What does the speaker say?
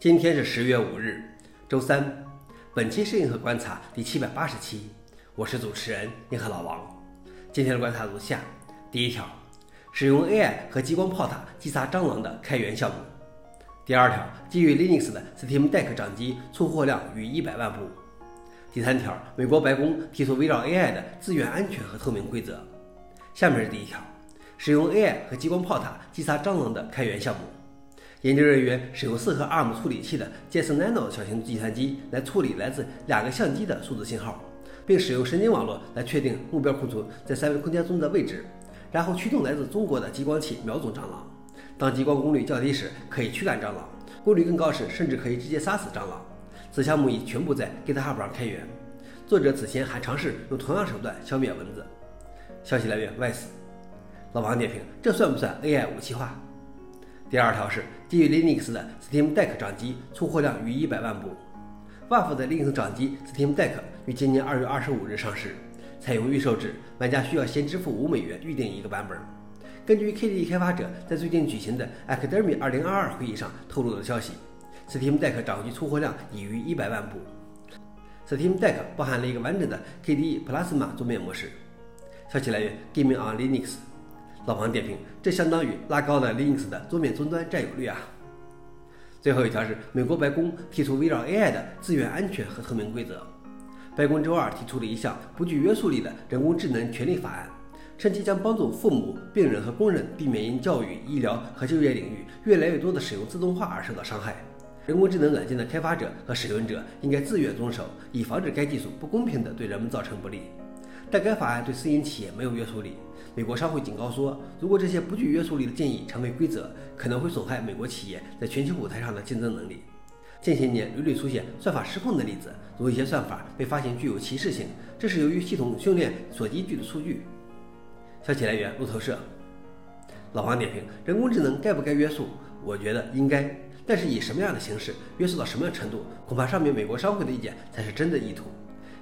今天是十月五日，周三。本期是银河观察第七百八十期，我是主持人银河老王。今天的观察如下：第一条，使用 AI 和激光炮塔击杀蟑螂的开源项目；第二条，基于 Linux 的 Steam Deck 掌机出货量逾一百万部；第三条，美国白宫提出围绕 AI 的资源安全和透明规则。下面是第一条，使用 AI 和激光炮塔击杀蟑螂的开源项目。研究人员使用四核 ARM 处理器的 Jetson Nano 小型计算机来处理来自两个相机的数字信号，并使用神经网络来确定目标库存在三维空间中的位置，然后驱动来自中国的激光器瞄准蟑螂。当激光功率较低时，可以驱赶蟑螂；功率更高时，甚至可以直接杀死蟑螂。此项目已全部在 GitHub 上开源。作者此前还尝试用同样手段消灭蚊子。消息来源：Vice。老王点评：这算不算 AI 武器化？第二条是基于 Linux 的 Steam Deck 掌机出货量逾一百万部。WAF 的 Linux 掌机 Steam Deck 于今年二月二十五日上市，采用预售制，玩家需要先支付五美元预定一个版本。根据 KDE 开发者在最近举行的 Academy 二零二二会议上透露的消息，Steam Deck 掌机出货量已逾一百万部。Steam Deck 包含了一个完整的 KDE Plasma 桌面模式。消息来源：Gaming on Linux。老王点评：这相当于拉高了 Linux 的桌面终端占有率啊！最后一条是美国白宫提出围绕 AI 的资源安全和透明规则。白宫周二提出了一项不具约束力的人工智能权利法案，称其将帮助父母、病人和工人避免因教育、医疗和就业领域越来越多的使用自动化而受到伤害。人工智能软件的开发者和使用者应该自愿遵守，以防止该技术不公平地对人们造成不利。但该法案对私营企业没有约束力。美国商会警告说，如果这些不具约束力的建议成为规则，可能会损害美国企业在全球舞台上的竞争能力。近些年屡屡出现算法失控的例子，如一些算法被发现具有歧视性，这是由于系统训练所依据的数据。消息来源：路透社。老黄点评：人工智能该不该约束？我觉得应该，但是以什么样的形式，约束到什么样程度，恐怕上面美国商会的意见才是真的意图。